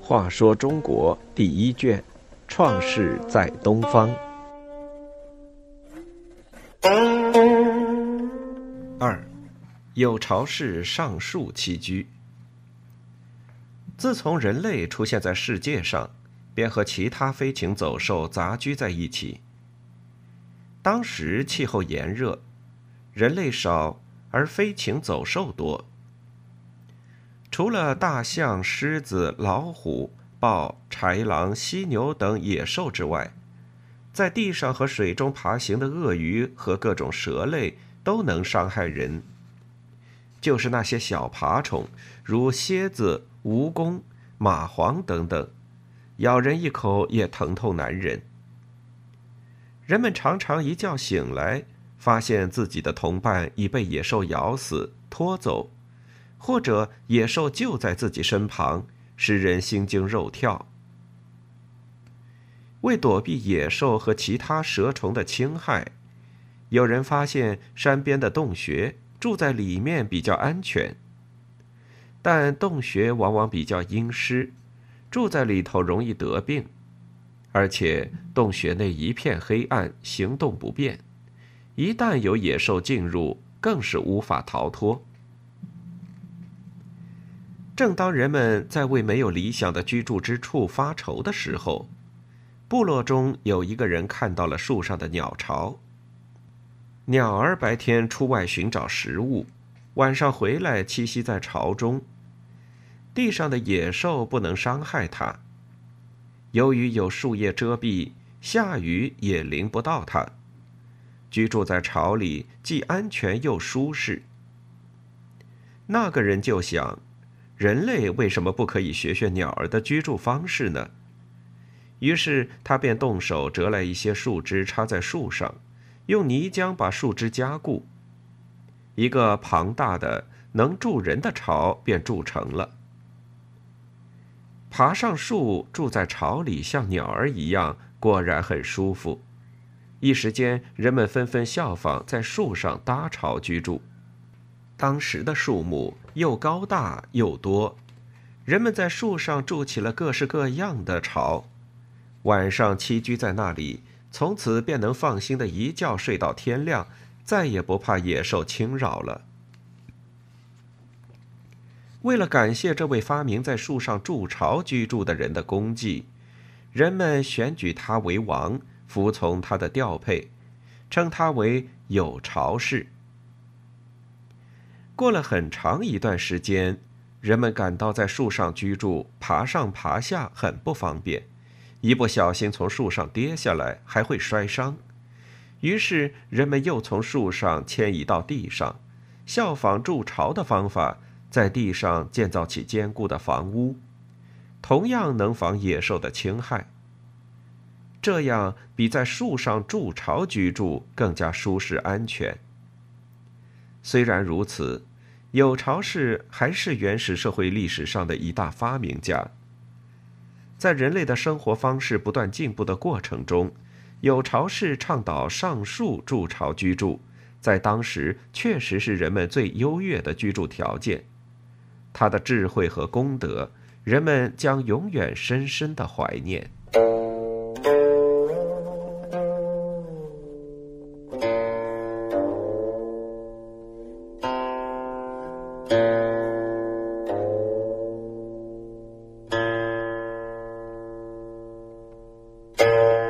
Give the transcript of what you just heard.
话说中国第一卷，创世在东方。二，有巢氏上树栖居。自从人类出现在世界上，便和其他飞禽走兽杂居在一起。当时气候炎热，人类少，而飞禽走兽多。除了大象、狮子、老虎、豹、豺狼、犀牛等野兽之外，在地上和水中爬行的鳄鱼和各种蛇类都能伤害人。就是那些小爬虫，如蝎子、蜈蚣、蚂蟥等等，咬人一口也疼痛难忍。人们常常一觉醒来，发现自己的同伴已被野兽咬死、拖走。或者野兽就在自己身旁，使人心惊肉跳。为躲避野兽和其他蛇虫的侵害，有人发现山边的洞穴，住在里面比较安全。但洞穴往往比较阴湿，住在里头容易得病，而且洞穴内一片黑暗，行动不便，一旦有野兽进入，更是无法逃脱。正当人们在为没有理想的居住之处发愁的时候，部落中有一个人看到了树上的鸟巢。鸟儿白天出外寻找食物，晚上回来栖息在巢中。地上的野兽不能伤害它，由于有树叶遮蔽，下雨也淋不到它。居住在巢里既安全又舒适。那个人就想。人类为什么不可以学学鸟儿的居住方式呢？于是他便动手折来一些树枝，插在树上，用泥浆把树枝加固，一个庞大的能住人的巢便筑成了。爬上树住在巢里，像鸟儿一样，果然很舒服。一时间，人们纷纷效仿，在树上搭巢居住。当时的树木又高大又多，人们在树上筑起了各式各样的巢，晚上栖居在那里，从此便能放心的一觉睡到天亮，再也不怕野兽侵扰了。为了感谢这位发明在树上筑巢居住的人的功绩，人们选举他为王，服从他的调配，称他为有巢氏。过了很长一段时间，人们感到在树上居住，爬上爬下很不方便，一不小心从树上跌下来还会摔伤。于是，人们又从树上迁移到地上，效仿筑巢的方法，在地上建造起坚固的房屋，同样能防野兽的侵害。这样比在树上筑巢居住更加舒适安全。虽然如此，有巢氏还是原始社会历史上的一大发明家。在人类的生活方式不断进步的过程中，有巢氏倡导上树筑巢居住，在当时确实是人们最优越的居住条件。他的智慧和功德，人们将永远深深的怀念。Thank you.